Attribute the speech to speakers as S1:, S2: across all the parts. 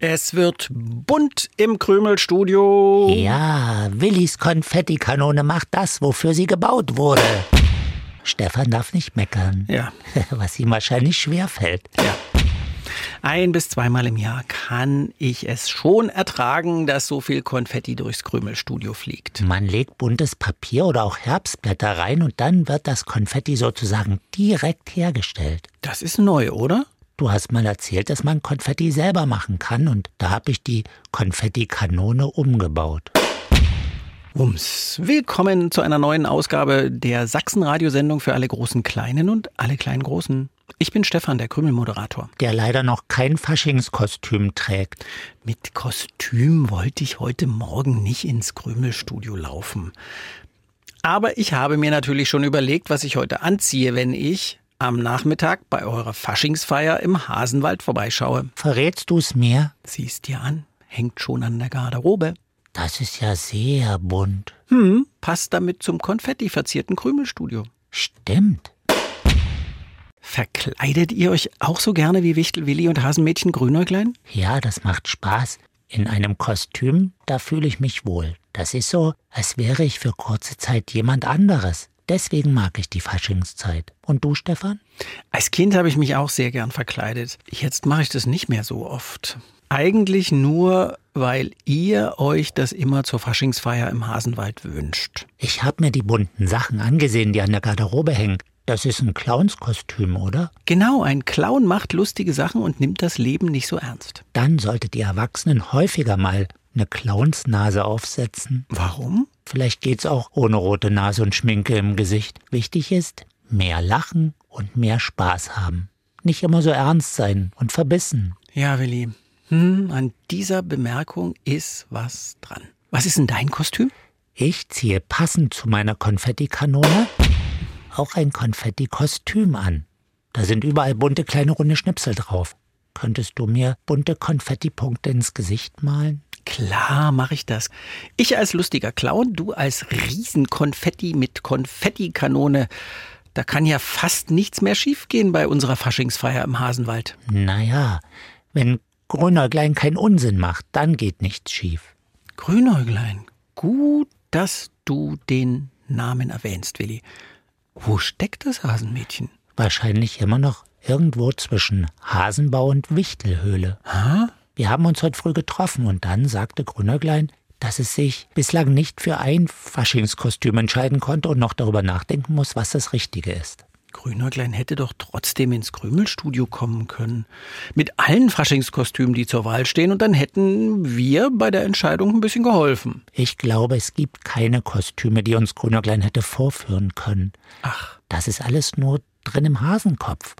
S1: Es wird bunt im Krümelstudio.
S2: Ja, Willis Konfettikanone macht das, wofür sie gebaut wurde. Stefan darf nicht meckern.
S1: Ja.
S2: Was ihm wahrscheinlich schwer fällt.
S1: Ja. Ein bis zweimal im Jahr kann ich es schon ertragen, dass so viel Konfetti durchs Krümelstudio fliegt.
S2: Man legt buntes Papier oder auch Herbstblätter rein und dann wird das Konfetti sozusagen direkt hergestellt.
S1: Das ist neu, oder?
S2: Du hast mal erzählt, dass man Konfetti selber machen kann und da habe ich die Konfettikanone umgebaut.
S1: Wums. Willkommen zu einer neuen Ausgabe der Sachsen-Radiosendung für alle großen Kleinen und alle kleinen Großen. Ich bin Stefan, der Krümelmoderator.
S2: Der leider noch kein Faschingskostüm trägt.
S1: Mit Kostüm wollte ich heute Morgen nicht ins Krümelstudio laufen. Aber ich habe mir natürlich schon überlegt, was ich heute anziehe, wenn ich am Nachmittag bei eurer Faschingsfeier im Hasenwald vorbeischaue.
S2: Verrätst du's mir?
S1: Siehst dir an, hängt schon an der Garderobe.
S2: Das ist ja sehr bunt.
S1: Hm, passt damit zum konfetti verzierten Krümelstudio.
S2: Stimmt.
S1: Verkleidet ihr euch auch so gerne wie Wichtel Willi und Hasenmädchen Grünäuglein?
S2: Ja, das macht Spaß. In einem Kostüm, da fühle ich mich wohl. Das ist so, als wäre ich für kurze Zeit jemand anderes. Deswegen mag ich die Faschingszeit. Und du, Stefan?
S1: Als Kind habe ich mich auch sehr gern verkleidet. Jetzt mache ich das nicht mehr so oft. Eigentlich nur, weil ihr euch das immer zur Faschingsfeier im Hasenwald wünscht.
S2: Ich habe mir die bunten Sachen angesehen, die an der Garderobe hängen. Das ist ein Clownskostüm, oder?
S1: Genau, ein Clown macht lustige Sachen und nimmt das Leben nicht so ernst.
S2: Dann solltet ihr Erwachsenen häufiger mal eine Clownsnase aufsetzen.
S1: Warum?
S2: Vielleicht geht's auch ohne rote Nase und Schminke im Gesicht. Wichtig ist, mehr lachen und mehr Spaß haben. Nicht immer so ernst sein und verbissen.
S1: Ja, Willi. Hm, an dieser Bemerkung ist was dran. Was ist denn dein Kostüm?
S2: Ich ziehe passend zu meiner Konfettikanone auch ein Konfettikostüm an. Da sind überall bunte kleine runde Schnipsel drauf. Könntest du mir bunte Konfettipunkte ins Gesicht malen?
S1: Klar, mache ich das. Ich als lustiger Clown, du als Riesenkonfetti mit Konfettikanone. Da kann ja fast nichts mehr schiefgehen bei unserer Faschingsfeier im Hasenwald.
S2: Naja, wenn Grünäuglein keinen Unsinn macht, dann geht nichts schief.
S1: Grünäuglein, gut, dass du den Namen erwähnst, Willi. Wo steckt das Hasenmädchen?
S2: Wahrscheinlich immer noch irgendwo zwischen Hasenbau und Wichtelhöhle.
S1: Ha?
S2: Wir haben uns heute früh getroffen und dann sagte Grünäuglein, dass es sich bislang nicht für ein Faschingskostüm entscheiden konnte und noch darüber nachdenken muss, was das Richtige ist.
S1: Grünäuglein hätte doch trotzdem ins Krümelstudio kommen können. Mit allen Faschingskostümen, die zur Wahl stehen, und dann hätten wir bei der Entscheidung ein bisschen geholfen.
S2: Ich glaube, es gibt keine Kostüme, die uns Grünäuglein hätte vorführen können.
S1: Ach,
S2: Das ist alles nur drin im Hasenkopf.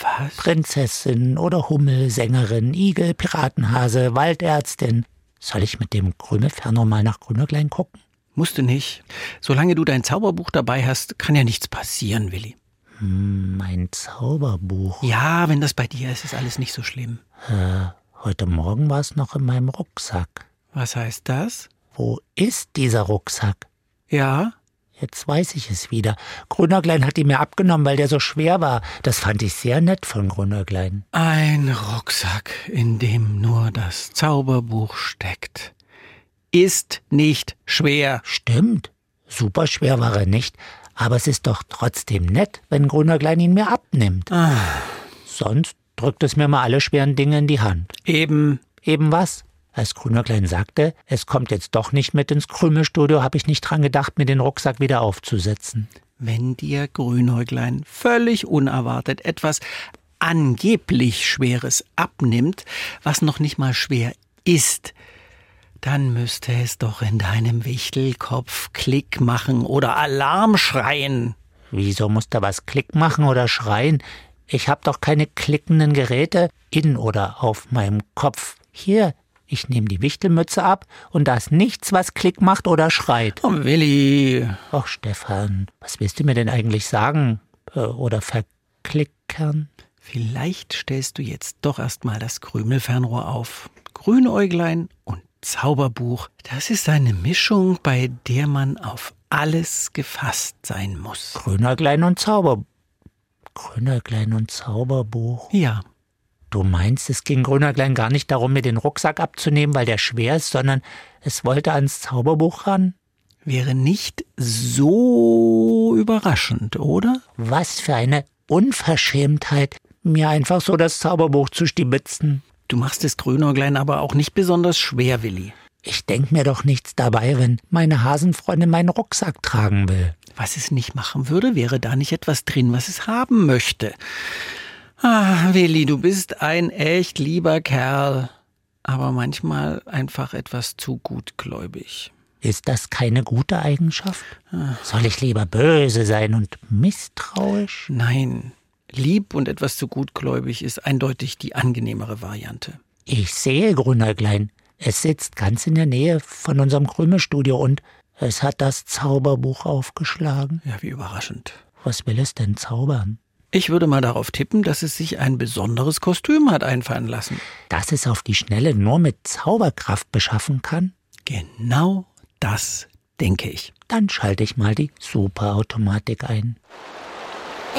S1: Was?
S2: Prinzessin oder Hummel, Sängerin, Igel, Piratenhase, Waldärztin. Soll ich mit dem Krümelferner mal nach Grünäuglein gucken?
S1: Musste nicht. Solange du dein Zauberbuch dabei hast, kann ja nichts passieren, Willi.
S2: Hm, mein Zauberbuch.
S1: Ja, wenn das bei dir ist, ist alles nicht so schlimm.
S2: Äh, heute Morgen war es noch in meinem Rucksack.
S1: Was heißt das?
S2: Wo ist dieser Rucksack?
S1: Ja,
S2: Jetzt weiß ich es wieder. Grünäuglein hat ihn mir abgenommen, weil der so schwer war. Das fand ich sehr nett von Grünäuglein.
S1: ein Rucksack, in dem nur das Zauberbuch steckt. Ist nicht schwer.
S2: Stimmt. Super schwer war er nicht. Aber es ist doch trotzdem nett, wenn Grünäuglein ihn mir abnimmt. Sonst drückt es mir mal alle schweren Dinge in die Hand.
S1: Eben,
S2: Eben was? Als Grünäuglein sagte, es kommt jetzt doch nicht mit ins Krümelstudio, habe ich nicht dran gedacht, mir den Rucksack wieder aufzusetzen.
S1: wenn dir Grünäuglein völlig unerwartet etwas angeblich Schweres abnimmt, was noch nicht mal schwer ist, dann müsste es doch in deinem Wichtelkopf Klick machen oder Alarm schreien.
S2: Wieso muss da was Klick machen oder schreien? Ich hab doch keine klickenden Geräte in oder auf meinem Kopf. Hier, Ich nehme die Wichtelmütze ab und da ist nichts, was Klick macht oder schreit.
S1: Oh, Willi.
S2: Ach, Stefan, was willst du mir denn eigentlich sagen? Äh, Oder verklickern?
S1: Vielleicht stellst du jetzt doch erstmal das Krümelfernrohr auf. Grünäuglein und Zauberbuch, das ist eine Mischung, bei der man auf alles gefasst sein muss.
S2: Grünerglein und Zauber. Grünerglein und Zauberbuch.
S1: Ja,
S2: Du meinst, es ging Grünerglein gar nicht darum, mir den Rucksack abzunehmen, weil der schwer ist, sondern es wollte ans Zauberbuch ran?
S1: wäre nicht so überraschend, oder?
S2: Was für eine Unverschämtheit, mir einfach so das Zauberbuch zu stibitzen.
S1: Du machst es Grünäuglein aber auch nicht besonders schwer, Willi.
S2: Ich denk mir doch nichts dabei, wenn meine Hasenfreundin meinen Rucksack tragen will.
S1: Was es nicht machen würde, wäre da nicht etwas drin, was es haben möchte. Ah, Willi, du bist ein echt lieber Kerl, aber manchmal einfach etwas zu gutgläubig.
S2: Ist das keine gute Eigenschaft? Soll ich lieber böse sein und misstrauisch?
S1: Nein, lieb und etwas zu gutgläubig ist eindeutig die angenehmere Variante.
S2: Ich sehe Grünerglein. Es sitzt ganz in der Nähe von unserem Krümelstudio und es hat das Zauberbuch aufgeschlagen.
S1: Ja, wie überraschend.
S2: Was will es denn zaubern?
S1: Ich würde mal darauf tippen, dass es sich ein besonderes Kostüm hat einfallen lassen.
S2: Dass es auf die Schnelle nur mit Zauberkraft beschaffen kann?
S1: Genau das denke ich.
S2: Dann schalte ich mal die Superautomatik ein.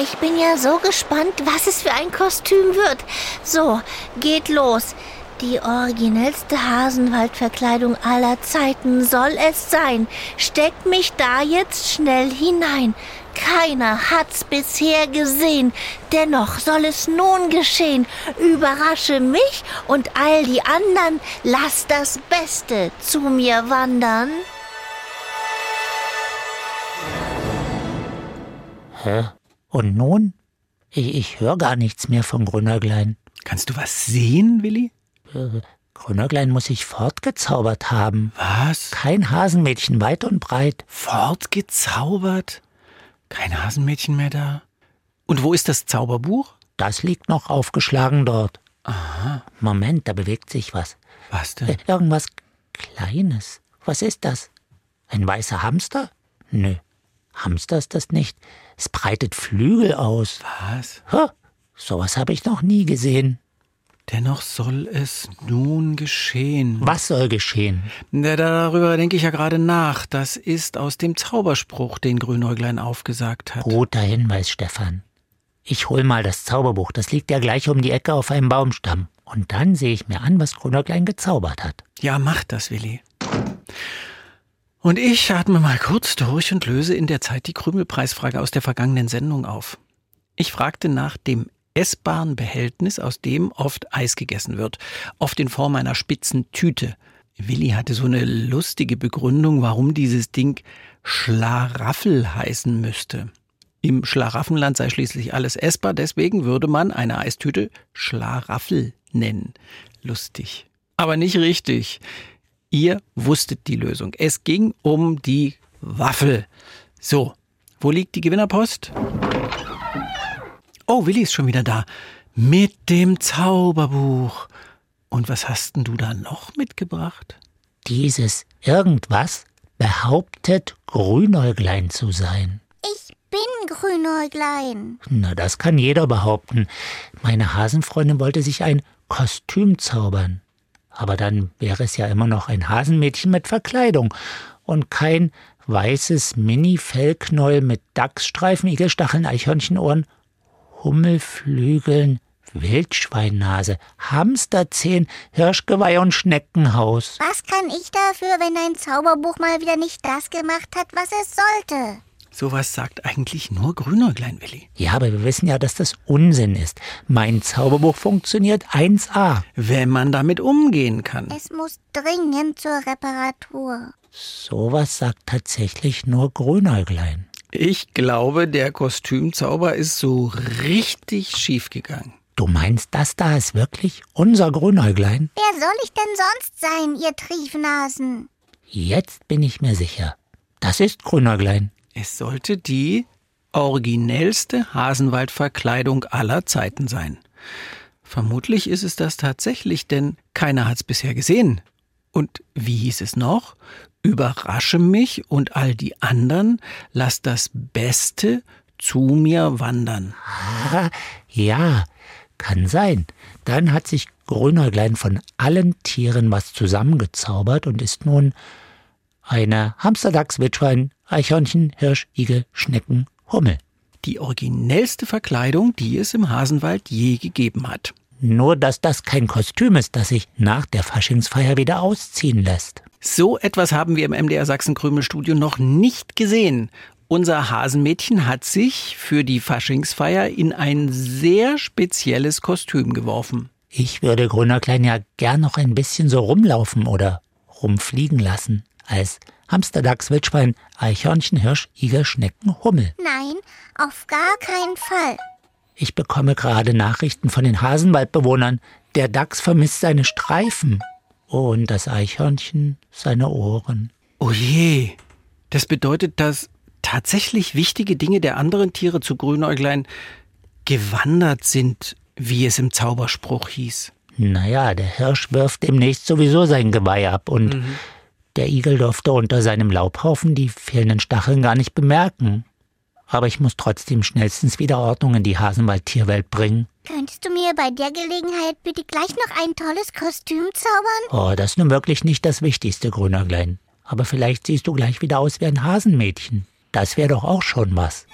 S3: Ich bin ja so gespannt, was es für ein Kostüm wird. So, geht los. Die originellste Hasenwaldverkleidung aller Zeiten soll es sein. Steckt mich da jetzt schnell hinein. Keiner hat's bisher gesehen. Dennoch soll es nun geschehen. Überrasche mich und all die anderen. Lass das Beste zu mir wandern.
S2: Hä? Und nun? Ich, ich höre gar nichts mehr von Grünerglein.
S1: Kannst du was sehen, Willi?
S2: Äh, Grünerglein muss sich fortgezaubert haben.
S1: Was?
S2: Kein Hasenmädchen weit und breit.
S1: Fortgezaubert? Kein Hasenmädchen mehr da? Und wo ist das Zauberbuch?
S2: Das liegt noch aufgeschlagen dort. Aha. Moment, da bewegt sich was.
S1: Was
S2: Äh,
S1: denn?
S2: Irgendwas Kleines. Was ist das? Ein weißer Hamster? Nö. Hamster ist das nicht. Es breitet Flügel aus.
S1: Was?
S2: Ha, sowas habe ich noch nie gesehen.
S1: Dennoch soll es nun geschehen.
S2: Was soll geschehen?
S1: Na, darüber denke ich ja gerade nach. Das ist aus dem Zauberspruch, den Grünäuglein aufgesagt hat.
S2: Guter Hinweis, Stefan. Ich hol mal das Zauberbuch. Das liegt ja gleich um die Ecke auf einem Baumstamm. Und dann sehe ich mir an, was Grünerklein gezaubert hat.
S1: Ja, mach das, Willi. Und ich atme mal kurz durch und löse in der Zeit die Krümelpreisfrage aus der vergangenen Sendung auf. Ich fragte nach dem essbaren Behältnis, aus dem oft Eis gegessen wird, oft in Form einer spitzen Tüte. Willi hatte so eine lustige Begründung, warum dieses Ding Schlaraffel heißen müsste. Im Schlaraffenland sei schließlich alles essbar, deswegen würde man eine Eistüte Schlaraffel nennen. Lustig. Aber nicht richtig. Ihr wusstet die Lösung. Es ging um die Waffel. So, wo liegt die Gewinnerpost? Oh, Willi ist schon wieder da. Mit dem Zauberbuch. Und was hast denn du da noch mitgebracht?
S2: Dieses irgendwas behauptet Grünäuglein zu sein.
S3: Ich bin Grünäuglein.
S2: Na, das kann jeder behaupten. Meine Hasenfreundin wollte sich ein Kostüm zaubern. Aber dann wäre es ja immer noch ein Hasenmädchen mit Verkleidung und kein weißes Mini-Fellknäuel mit Dachsstreifen, Igelstacheln, Eichhörnchenohren, Hummelflügeln, Wildschweinnase, Hamsterzehen, Hirschgeweih und Schneckenhaus.
S3: Was kann ich dafür, wenn dein Zauberbuch mal wieder nicht das gemacht hat, was es sollte?
S1: Sowas sagt eigentlich nur Grünäuglein, Willi.
S2: Ja, aber wir wissen ja, dass das Unsinn ist. Mein Zauberbuch funktioniert 1a.
S1: Wenn man damit umgehen kann.
S3: Es muss dringend zur Reparatur.
S2: Sowas sagt tatsächlich nur Grünäuglein.
S1: Ich glaube, der Kostümzauber ist so richtig schiefgegangen.
S2: Du meinst, das da ist wirklich unser Grünäuglein?
S3: Wer soll ich denn sonst sein, ihr Triefnasen?
S2: Jetzt bin ich mir sicher. Das ist Grünäuglein.
S1: Es sollte die originellste Hasenwaldverkleidung aller Zeiten sein. Vermutlich ist es das tatsächlich, denn keiner hat es bisher gesehen. Und wie hieß es noch? Überrasche mich und all die anderen, lass das Beste zu mir wandern.
S2: Ja, kann sein. Dann hat sich Grünäuglein von allen Tieren was zusammengezaubert und ist nun eine Hamsterdachs, Wildschwein, Eichhörnchen, Hirsch, Igel, Schnecken, Hummel.
S1: Die originellste Verkleidung, die es im Hasenwald je gegeben hat.
S2: Nur, dass das kein Kostüm ist, das sich nach der Faschingsfeier wieder ausziehen lässt.
S1: So etwas haben wir im MDR Sachsen-Krümel-Studio noch nicht gesehen. Unser Hasenmädchen hat sich für die Faschingsfeier in ein sehr spezielles Kostüm geworfen.
S2: Ich würde Grüner Klein ja gern noch ein bisschen so rumlaufen oder rumfliegen lassen. Als Hamster, Dachs, Wildschwein, Eichhörnchen, Hirsch, Igel, Schnecken, Hummel.
S3: Nein, auf gar keinen Fall.
S2: Ich bekomme gerade Nachrichten von den Hasenwaldbewohnern. Der Dachs vermisst seine Streifen. Und das Eichhörnchen seine Ohren.
S1: Oh je, das bedeutet, dass tatsächlich wichtige Dinge der anderen Tiere zu Grünäuglein gewandert sind, wie es im Zauberspruch hieß.
S2: Naja, der Hirsch wirft demnächst sowieso sein Geweih ab und mhm. der Igel durfte unter seinem Laubhaufen die fehlenden Stacheln gar nicht bemerken. Aber ich muss trotzdem schnellstens wieder Ordnung in die Hasenwald-Tierwelt bringen.
S3: Könntest du mir bei der Gelegenheit bitte gleich noch ein tolles Kostüm zaubern?
S2: Oh, das ist nun wirklich nicht das Wichtigste, Grünerglein. Aber vielleicht siehst du gleich wieder aus wie ein Hasenmädchen. Das wäre doch auch schon was.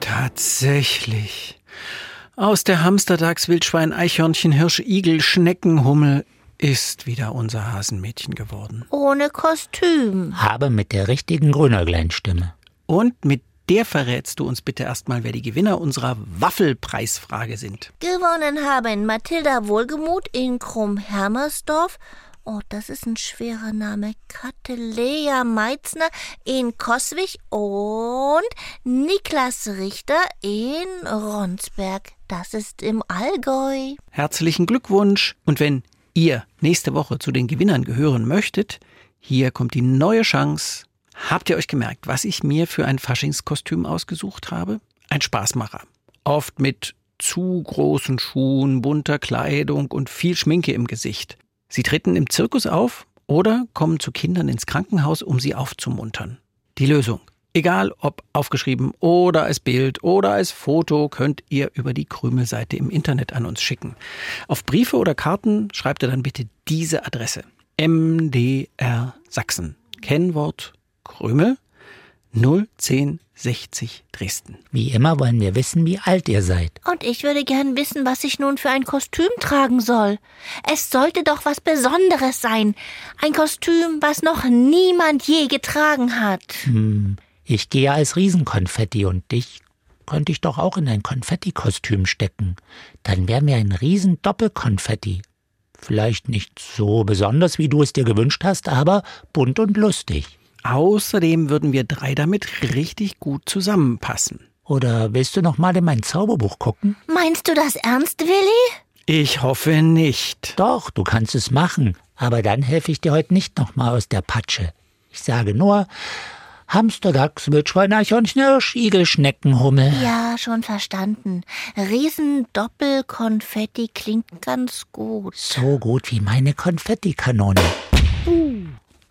S1: Tatsächlich. Aus der Hamsterdachs, Wildschwein, Eichhörnchen, Hirsch, Igel, Schnecken, Hummel ist wieder unser Hasenmädchen geworden.
S3: Ohne Kostüm.
S2: Aber mit der richtigen Grünäuglein-Stimme.
S1: Und mit der verrätst du uns bitte erstmal, wer die Gewinner unserer Waffelpreisfrage sind.
S3: Gewonnen haben Mathilda Wohlgemuth in Krumm-Hermersdorf. Oh, das ist ein schwerer Name. Kattelea Meitzner in Koswig und Niklas Richter in Ronsberg. Das ist im Allgäu.
S1: Herzlichen Glückwunsch. Und wenn ihr nächste Woche zu den Gewinnern gehören möchtet, hier kommt die neue Chance Habt ihr euch gemerkt, was ich mir für ein Faschingskostüm ausgesucht habe? Ein Spaßmacher. Oft mit zu großen Schuhen, bunter Kleidung und viel Schminke im Gesicht. Sie treten im Zirkus auf oder kommen zu Kindern ins Krankenhaus, um sie aufzumuntern. Die Lösung. Egal ob aufgeschrieben oder als Bild oder als Foto, könnt ihr über die Krümelseite im Internet an uns schicken. Auf Briefe oder Karten schreibt ihr dann bitte diese Adresse. MDR Sachsen. Kennwort Krümel 01060 Dresden.
S2: Wie immer wollen wir wissen, wie alt ihr seid.
S3: Und ich würde gern wissen, was ich nun für ein Kostüm tragen soll. Es sollte doch was Besonderes sein. Ein Kostüm, was noch niemand je getragen hat.
S2: Hm, ich gehe als Riesenkonfetti und dich könnte ich doch auch in ein Konfettikostüm stecken. Dann wären wir ein Riesendoppelkonfetti. Vielleicht nicht so besonders, wie du es dir gewünscht hast, aber bunt und lustig.
S1: Außerdem würden wir drei damit richtig gut zusammenpassen.
S2: Oder willst du noch mal in mein Zauberbuch gucken?
S3: Meinst du das ernst, Willi?
S1: Ich hoffe nicht.
S2: Doch, du kannst es machen. Aber dann helfe ich dir heute nicht noch mal aus der Patsche. Ich sage nur Hamster, Dachs, Wildschwein, Eichhörnchen, Hirsch, Igel, Schnecken, Hummel.
S3: Ja, schon verstanden. Riesendoppelkonfetti klingt ganz gut.
S2: So gut wie meine Konfettikanone.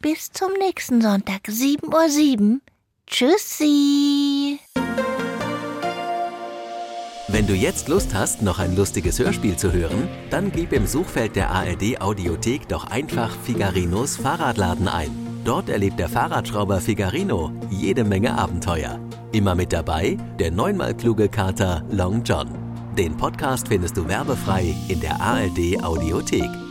S3: Bis zum nächsten Sonntag, 7.07 Uhr. Tschüssi.
S4: Wenn du jetzt Lust hast, noch ein lustiges Hörspiel zu hören, dann gib im Suchfeld der ARD Audiothek doch einfach Figarinos Fahrradladen ein. Dort erlebt der Fahrradschrauber Figarino jede Menge Abenteuer. Immer mit dabei der neunmal kluge Kater Long John. Den Podcast findest du werbefrei in der ARD Audiothek.